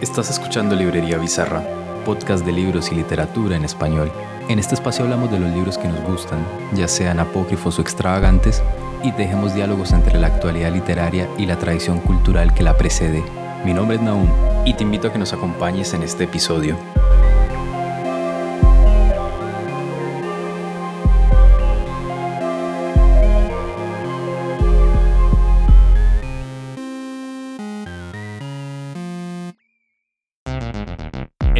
Estás escuchando Librería Bizarra, podcast de libros y literatura en español. En este espacio hablamos de los libros que nos gustan, ya sean apócrifos o extravagantes, y dejemos diálogos entre la actualidad literaria y la tradición cultural que la precede. Mi nombre es Naum y te invito a que nos acompañes en este episodio.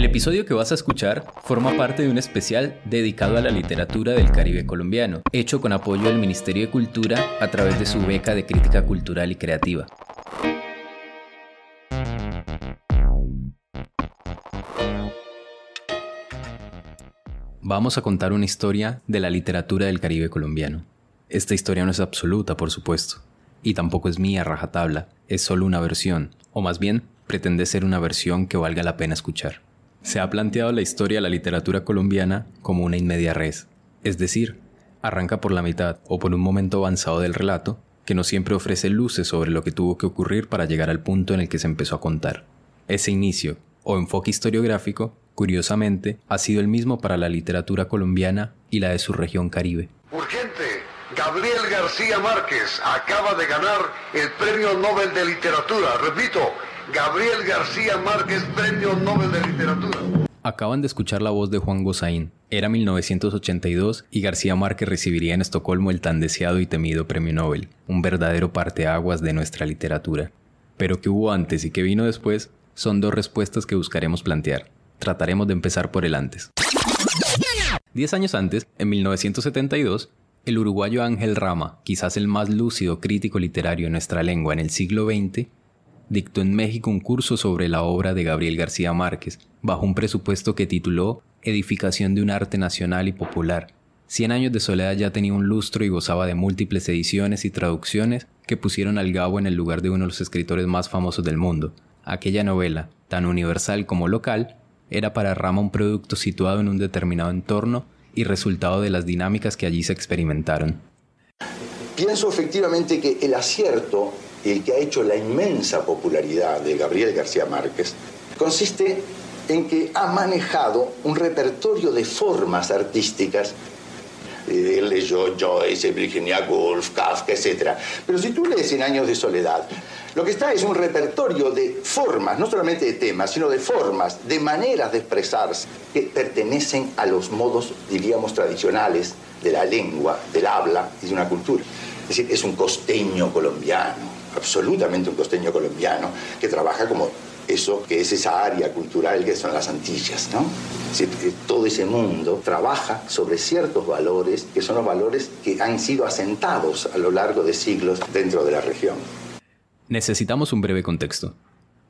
El episodio que vas a escuchar forma parte de un especial dedicado a la literatura del Caribe colombiano, hecho con apoyo del Ministerio de Cultura a través de su beca de crítica cultural y creativa. Vamos a contar una historia de la literatura del Caribe colombiano. Esta historia no es absoluta, por supuesto, y tampoco es mía rajatabla, es solo una versión, o más bien pretende ser una versión que valga la pena escuchar. Se ha planteado la historia de la literatura colombiana como una inmedia res, es decir, arranca por la mitad o por un momento avanzado del relato, que no siempre ofrece luces sobre lo que tuvo que ocurrir para llegar al punto en el que se empezó a contar. Ese inicio, o enfoque historiográfico, curiosamente, ha sido el mismo para la literatura colombiana y la de su región caribe. Urgente, Gabriel García Márquez acaba de ganar el Premio Nobel de Literatura. Repito, Gabriel García Márquez, Premio Nobel de Literatura. Acaban de escuchar la voz de Juan Gozaín. Era 1982 y García Márquez recibiría en Estocolmo el tan deseado y temido Premio Nobel, un verdadero parteaguas de nuestra literatura. Pero qué hubo antes y qué vino después son dos respuestas que buscaremos plantear. Trataremos de empezar por el antes. Diez años antes, en 1972, el uruguayo Ángel Rama, quizás el más lúcido crítico literario en nuestra lengua en el siglo XX, dictó en México un curso sobre la obra de Gabriel García Márquez, bajo un presupuesto que tituló Edificación de un arte nacional y popular. Cien años de soledad ya tenía un lustro y gozaba de múltiples ediciones y traducciones que pusieron al Gabo en el lugar de uno de los escritores más famosos del mundo. Aquella novela, tan universal como local, era para Rama un producto situado en un determinado entorno y resultado de las dinámicas que allí se experimentaron. Pienso efectivamente que el acierto el que ha hecho la inmensa popularidad de Gabriel García Márquez, consiste en que ha manejado un repertorio de formas artísticas. Él leyó Joyce, Virginia Woolf, Kafka, etc. Pero si tú lees En Años de Soledad, lo que está es un repertorio de formas, no solamente de temas, sino de formas, de maneras de expresarse, que pertenecen a los modos, diríamos, tradicionales de la lengua, del habla y de una cultura. Es decir, es un costeño colombiano, absolutamente un costeño colombiano, que trabaja como eso que es esa área cultural que son las Antillas, ¿no? todo ese mundo trabaja sobre ciertos valores que son los valores que han sido asentados a lo largo de siglos dentro de la región. Necesitamos un breve contexto.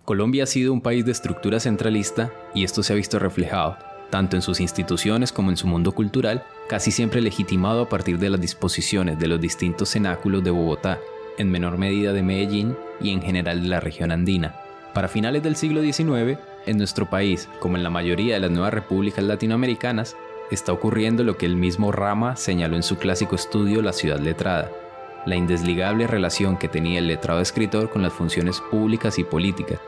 Colombia ha sido un país de estructura centralista y esto se ha visto reflejado, tanto en sus instituciones como en su mundo cultural, casi siempre legitimado a partir de las disposiciones de los distintos cenáculos de Bogotá, en menor medida de Medellín y en general de la región andina. Para finales del siglo XIX, en nuestro país, como en la mayoría de las nuevas repúblicas latinoamericanas, está ocurriendo lo que el mismo Rama señaló en su clásico estudio La ciudad letrada, la indesligable relación que tenía el letrado escritor con las funciones públicas y políticas.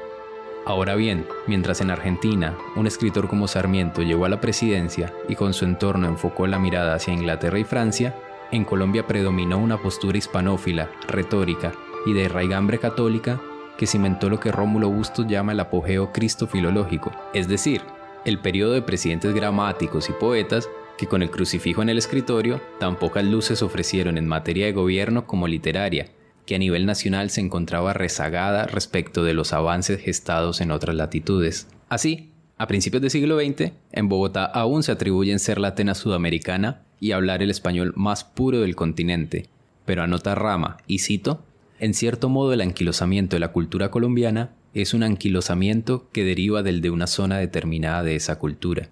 Ahora bien, mientras en Argentina un escritor como Sarmiento llegó a la presidencia y con su entorno enfocó la mirada hacia Inglaterra y Francia, en Colombia predominó una postura hispanófila, retórica y de raigambre católica que cimentó lo que Rómulo Bustos llama el apogeo cristofilológico, es decir, el periodo de presidentes gramáticos y poetas que con el crucifijo en el escritorio tan pocas luces ofrecieron en materia de gobierno como literaria, que a nivel nacional se encontraba rezagada respecto de los avances gestados en otras latitudes. Así, a principios del siglo XX, en Bogotá aún se atribuyen ser la Atenas sudamericana y hablar el español más puro del continente, pero anota Rama, y cito, en cierto modo el anquilosamiento de la cultura colombiana es un anquilosamiento que deriva del de una zona determinada de esa cultura.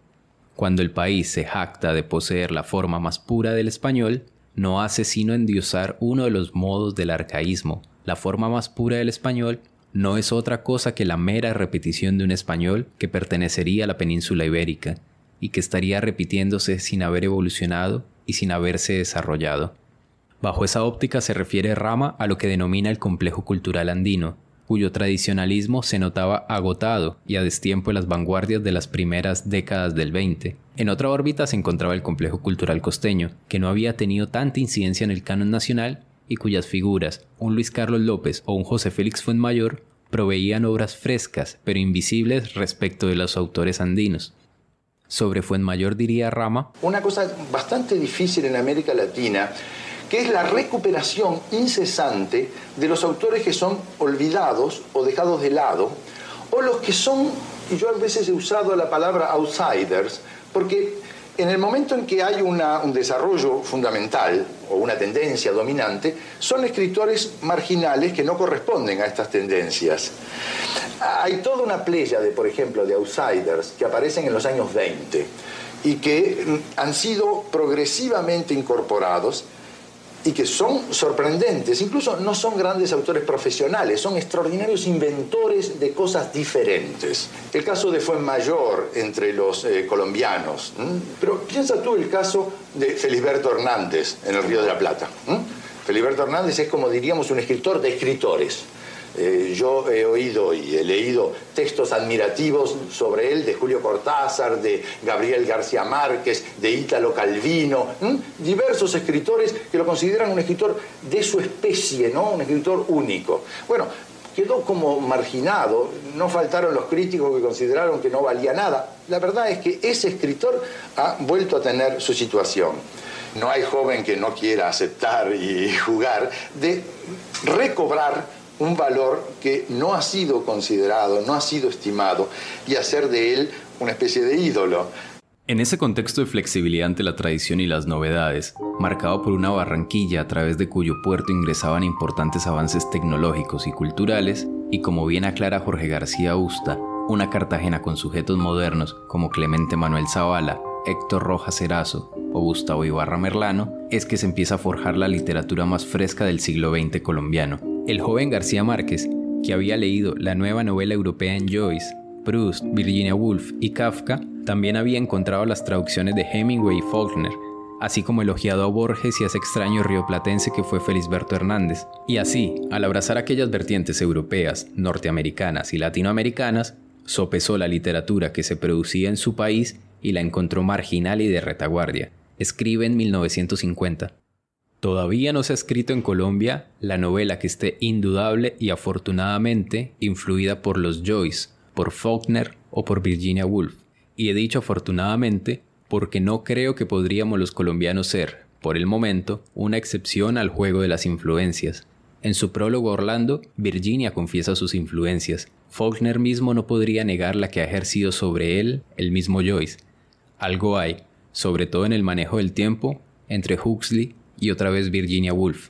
Cuando el país se jacta de poseer la forma más pura del español, no hace sino endiosar uno de los modos del arcaísmo. La forma más pura del español no es otra cosa que la mera repetición de un español que pertenecería a la península ibérica, y que estaría repitiéndose sin haber evolucionado y sin haberse desarrollado. Bajo esa óptica se refiere Rama a lo que denomina el complejo cultural andino, cuyo tradicionalismo se notaba agotado y a destiempo en las vanguardias de las primeras décadas del 20. En otra órbita se encontraba el complejo cultural costeño, que no había tenido tanta incidencia en el canon nacional y cuyas figuras, un Luis Carlos López o un José Félix Fuenmayor, proveían obras frescas pero invisibles respecto de los autores andinos. Sobre Fuenmayor diría Rama, una cosa bastante difícil en América Latina que es la recuperación incesante de los autores que son olvidados o dejados de lado, o los que son, y yo a veces he usado la palabra outsiders, porque en el momento en que hay un desarrollo fundamental o una tendencia dominante, son escritores marginales que no corresponden a estas tendencias. Hay toda una playa de, por ejemplo, de outsiders que aparecen en los años 20 y que han sido progresivamente incorporados y que son sorprendentes, incluso no son grandes autores profesionales, son extraordinarios inventores de cosas diferentes. El caso de Fuenmayor entre los eh, colombianos, pero piensa tú el caso de Felisberto Hernández en el Río de la Plata. Feliberto Hernández es como diríamos un escritor de escritores eh, yo he oído y he leído textos admirativos sobre él de Julio Cortázar, de Gabriel García Márquez, de Ítalo Calvino, diversos escritores que lo consideran un escritor de su especie, ¿no? un escritor único. Bueno, quedó como marginado, no faltaron los críticos que consideraron que no valía nada. La verdad es que ese escritor ha vuelto a tener su situación. No hay joven que no quiera aceptar y jugar de recobrar un valor que no ha sido considerado, no ha sido estimado, y hacer de él una especie de ídolo. En ese contexto de flexibilidad ante la tradición y las novedades, marcado por una Barranquilla a través de cuyo puerto ingresaban importantes avances tecnológicos y culturales, y como bien aclara Jorge García Usta, una Cartagena con sujetos modernos como Clemente Manuel Zavala, Héctor Rojas Erazo o Gustavo Ibarra Merlano, es que se empieza a forjar la literatura más fresca del siglo XX colombiano, el joven García Márquez, que había leído la nueva novela europea en Joyce, Proust, Virginia Woolf y Kafka, también había encontrado las traducciones de Hemingway y Faulkner, así como elogiado a Borges y a ese extraño rioplatense que fue Felisberto Hernández. Y así, al abrazar aquellas vertientes europeas, norteamericanas y latinoamericanas, sopesó la literatura que se producía en su país y la encontró marginal y de retaguardia. Escribe en 1950. Todavía no se ha escrito en Colombia la novela que esté indudable y afortunadamente influida por los Joyce, por Faulkner o por Virginia Woolf. Y he dicho afortunadamente porque no creo que podríamos los colombianos ser, por el momento, una excepción al juego de las influencias. En su prólogo Orlando, Virginia confiesa sus influencias. Faulkner mismo no podría negar la que ha ejercido sobre él el mismo Joyce. Algo hay, sobre todo en el manejo del tiempo, entre Huxley y otra vez Virginia Woolf.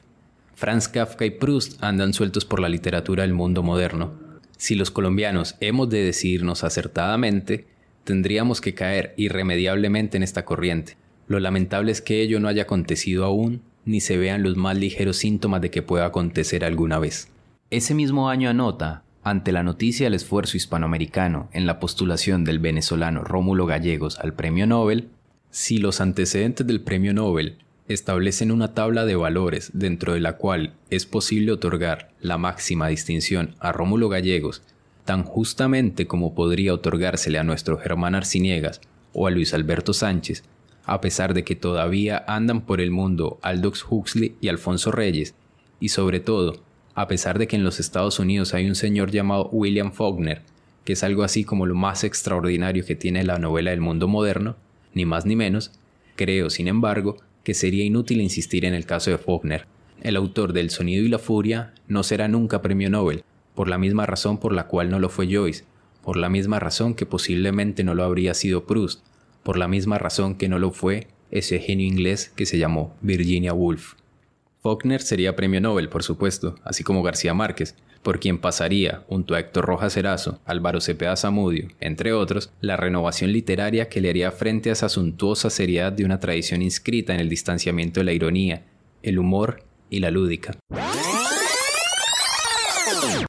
Franz Kafka y Proust andan sueltos por la literatura del mundo moderno. Si los colombianos hemos de decidirnos acertadamente, tendríamos que caer irremediablemente en esta corriente. Lo lamentable es que ello no haya acontecido aún, ni se vean los más ligeros síntomas de que pueda acontecer alguna vez. Ese mismo año anota, ante la noticia del esfuerzo hispanoamericano en la postulación del venezolano Rómulo Gallegos al Premio Nobel, si los antecedentes del Premio Nobel establecen una tabla de valores dentro de la cual es posible otorgar la máxima distinción a Rómulo Gallegos, tan justamente como podría otorgársele a nuestro Germán Arciniegas o a Luis Alberto Sánchez, a pesar de que todavía andan por el mundo Aldous Huxley y Alfonso Reyes, y sobre todo, a pesar de que en los Estados Unidos hay un señor llamado William Faulkner, que es algo así como lo más extraordinario que tiene la novela del mundo moderno, ni más ni menos, creo, sin embargo, que sería inútil insistir en el caso de Faulkner. El autor del Sonido y la Furia no será nunca premio Nobel, por la misma razón por la cual no lo fue Joyce, por la misma razón que posiblemente no lo habría sido Proust, por la misma razón que no lo fue ese genio inglés que se llamó Virginia Woolf. Faulkner sería premio Nobel, por supuesto, así como García Márquez, por quien pasaría, junto a Héctor Rojas Erazo, Álvaro Cepeda Zamudio, entre otros, la renovación literaria que le haría frente a esa suntuosa seriedad de una tradición inscrita en el distanciamiento de la ironía, el humor y la lúdica.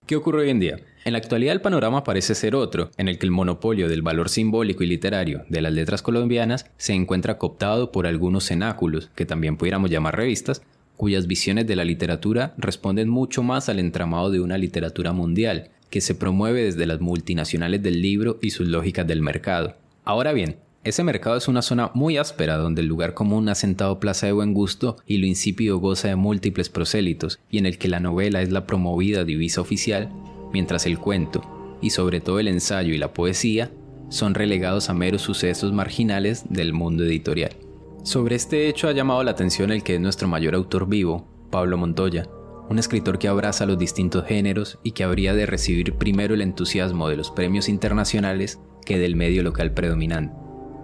¿Qué ocurre hoy en día? En la actualidad el panorama parece ser otro, en el que el monopolio del valor simbólico y literario de las letras colombianas se encuentra cooptado por algunos cenáculos, que también pudiéramos llamar revistas, cuyas visiones de la literatura responden mucho más al entramado de una literatura mundial, que se promueve desde las multinacionales del libro y sus lógicas del mercado. Ahora bien, ese mercado es una zona muy áspera donde el lugar común ha sentado plaza de buen gusto y lo insípido goza de múltiples prosélitos y en el que la novela es la promovida divisa oficial, mientras el cuento, y sobre todo el ensayo y la poesía, son relegados a meros sucesos marginales del mundo editorial. Sobre este hecho ha llamado la atención el que es nuestro mayor autor vivo, Pablo Montoya, un escritor que abraza los distintos géneros y que habría de recibir primero el entusiasmo de los premios internacionales que del medio local predominante.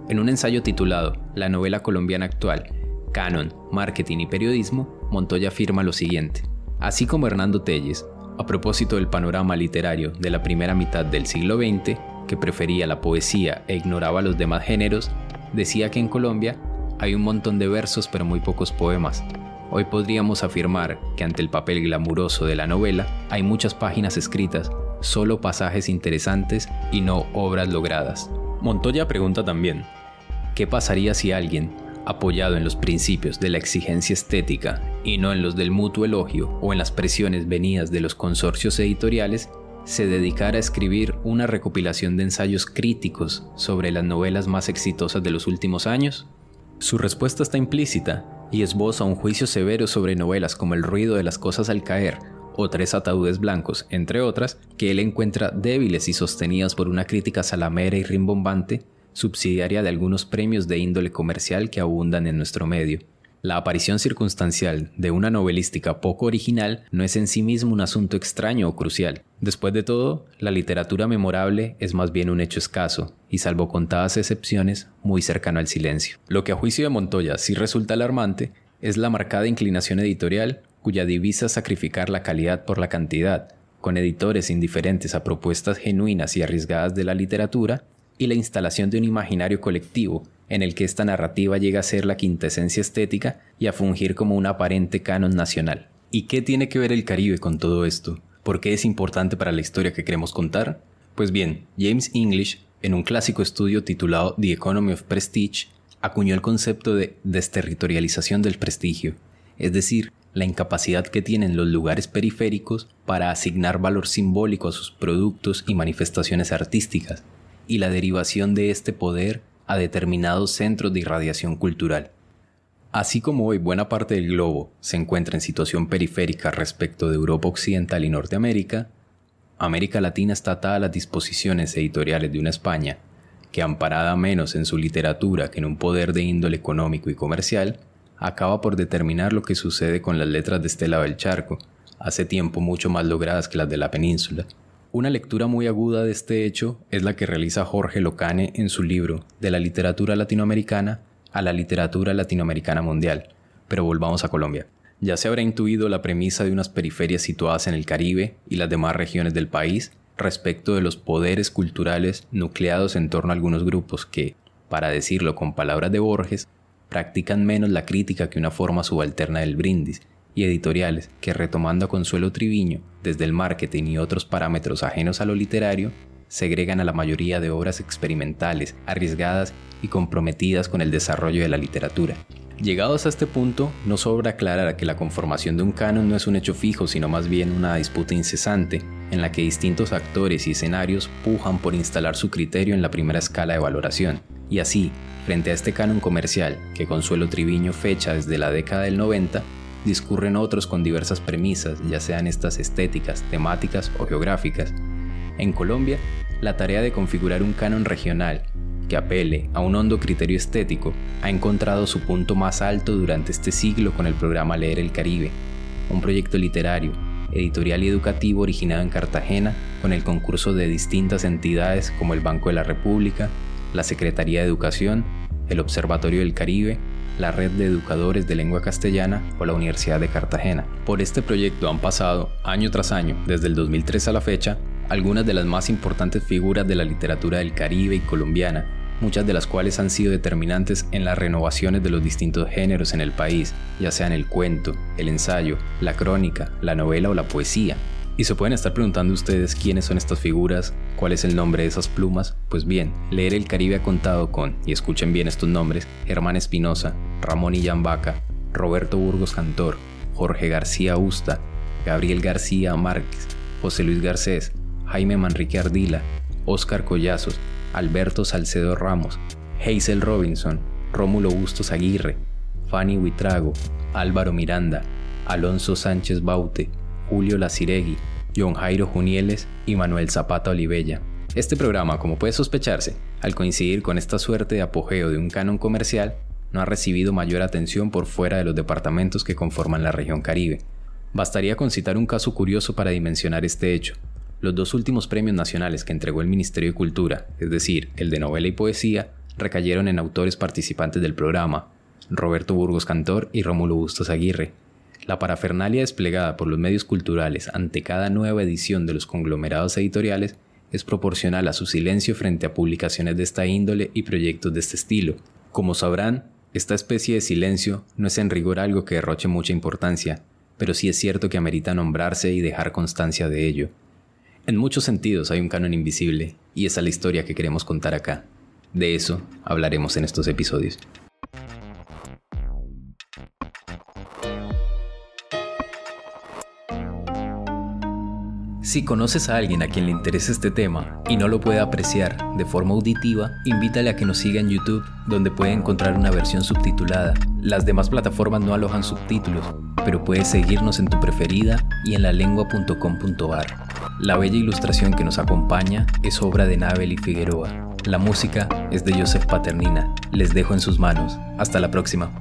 En un ensayo titulado La novela colombiana actual, Canon, Marketing y Periodismo, Montoya afirma lo siguiente. Así como Hernando Telles, a propósito del panorama literario de la primera mitad del siglo XX, que prefería la poesía e ignoraba los demás géneros, decía que en Colombia hay un montón de versos pero muy pocos poemas. Hoy podríamos afirmar que ante el papel glamuroso de la novela hay muchas páginas escritas, solo pasajes interesantes y no obras logradas. Montoya pregunta también, ¿Qué pasaría si alguien, apoyado en los principios de la exigencia estética y no en los del mutuo elogio o en las presiones venidas de los consorcios editoriales, se dedicara a escribir una recopilación de ensayos críticos sobre las novelas más exitosas de los últimos años? Su respuesta está implícita y esboza un juicio severo sobre novelas como El ruido de las cosas al caer o Tres ataúdes blancos, entre otras, que él encuentra débiles y sostenidas por una crítica salamera y rimbombante subsidiaria de algunos premios de índole comercial que abundan en nuestro medio. La aparición circunstancial de una novelística poco original no es en sí mismo un asunto extraño o crucial. Después de todo, la literatura memorable es más bien un hecho escaso, y salvo contadas excepciones, muy cercano al silencio. Lo que a juicio de Montoya sí resulta alarmante es la marcada inclinación editorial cuya divisa es sacrificar la calidad por la cantidad, con editores indiferentes a propuestas genuinas y arriesgadas de la literatura y la instalación de un imaginario colectivo en el que esta narrativa llega a ser la quintesencia estética y a fungir como un aparente canon nacional. ¿Y qué tiene que ver el Caribe con todo esto? ¿Por qué es importante para la historia que queremos contar? Pues bien, James English, en un clásico estudio titulado The Economy of Prestige, acuñó el concepto de desterritorialización del prestigio, es decir, la incapacidad que tienen los lugares periféricos para asignar valor simbólico a sus productos y manifestaciones artísticas, y la derivación de este poder a determinados centros de irradiación cultural. Así como hoy buena parte del globo se encuentra en situación periférica respecto de Europa Occidental y Norteamérica, América Latina está atada a las disposiciones editoriales de una España que, amparada menos en su literatura que en un poder de índole económico y comercial, acaba por determinar lo que sucede con las letras de este lado del charco, hace tiempo mucho más logradas que las de la península. Una lectura muy aguda de este hecho es la que realiza Jorge Locane en su libro De la literatura latinoamericana a la literatura latinoamericana mundial. Pero volvamos a Colombia. Ya se habrá intuido la premisa de unas periferias situadas en el Caribe y las demás regiones del país respecto de los poderes culturales nucleados en torno a algunos grupos que, para decirlo con palabras de Borges, practican menos la crítica que una forma subalterna del brindis y editoriales que retomando a Consuelo Triviño desde el marketing y otros parámetros ajenos a lo literario, segregan a la mayoría de obras experimentales, arriesgadas y comprometidas con el desarrollo de la literatura. Llegados a este punto, no sobra aclarar que la conformación de un canon no es un hecho fijo, sino más bien una disputa incesante, en la que distintos actores y escenarios pujan por instalar su criterio en la primera escala de valoración. Y así, frente a este canon comercial, que Consuelo Triviño fecha desde la década del 90, discurren otros con diversas premisas, ya sean estas estéticas, temáticas o geográficas. En Colombia, la tarea de configurar un canon regional que apele a un hondo criterio estético ha encontrado su punto más alto durante este siglo con el programa Leer el Caribe, un proyecto literario, editorial y educativo originado en Cartagena con el concurso de distintas entidades como el Banco de la República, la Secretaría de Educación, el Observatorio del Caribe, la Red de Educadores de Lengua Castellana o la Universidad de Cartagena. Por este proyecto han pasado, año tras año, desde el 2003 a la fecha, algunas de las más importantes figuras de la literatura del Caribe y colombiana, muchas de las cuales han sido determinantes en las renovaciones de los distintos géneros en el país, ya sean el cuento, el ensayo, la crónica, la novela o la poesía, y se pueden estar preguntando ustedes quiénes son estas figuras, cuál es el nombre de esas plumas. Pues bien, Leer el Caribe ha contado con, y escuchen bien estos nombres, Germán Espinosa, Ramón Illán Vaca, Roberto Burgos Cantor, Jorge García Usta, Gabriel García Márquez, José Luis Garcés, Jaime Manrique Ardila, Óscar Collazos, Alberto Salcedo Ramos, Hazel Robinson, Rómulo Bustos Aguirre, Fanny Huitrago, Álvaro Miranda, Alonso Sánchez Baute, Julio Laciregui, John Jairo Junieles y Manuel Zapata Olivella. Este programa, como puede sospecharse, al coincidir con esta suerte de apogeo de un canon comercial, no ha recibido mayor atención por fuera de los departamentos que conforman la región Caribe. Bastaría con citar un caso curioso para dimensionar este hecho. Los dos últimos premios nacionales que entregó el Ministerio de Cultura, es decir, el de novela y poesía, recayeron en autores participantes del programa, Roberto Burgos Cantor y Rómulo Bustos Aguirre. La parafernalia desplegada por los medios culturales ante cada nueva edición de los conglomerados editoriales es proporcional a su silencio frente a publicaciones de esta índole y proyectos de este estilo. Como sabrán, esta especie de silencio no es en rigor algo que derroche mucha importancia, pero sí es cierto que amerita nombrarse y dejar constancia de ello. En muchos sentidos hay un canon invisible, y esa es la historia que queremos contar acá. De eso hablaremos en estos episodios. Si conoces a alguien a quien le interese este tema y no lo puede apreciar de forma auditiva, invítale a que nos siga en YouTube, donde puede encontrar una versión subtitulada. Las demás plataformas no alojan subtítulos, pero puedes seguirnos en tu preferida y en lalengua.com.ar. La bella ilustración que nos acompaña es obra de Nabel y Figueroa. La música es de Joseph Paternina. Les dejo en sus manos. Hasta la próxima.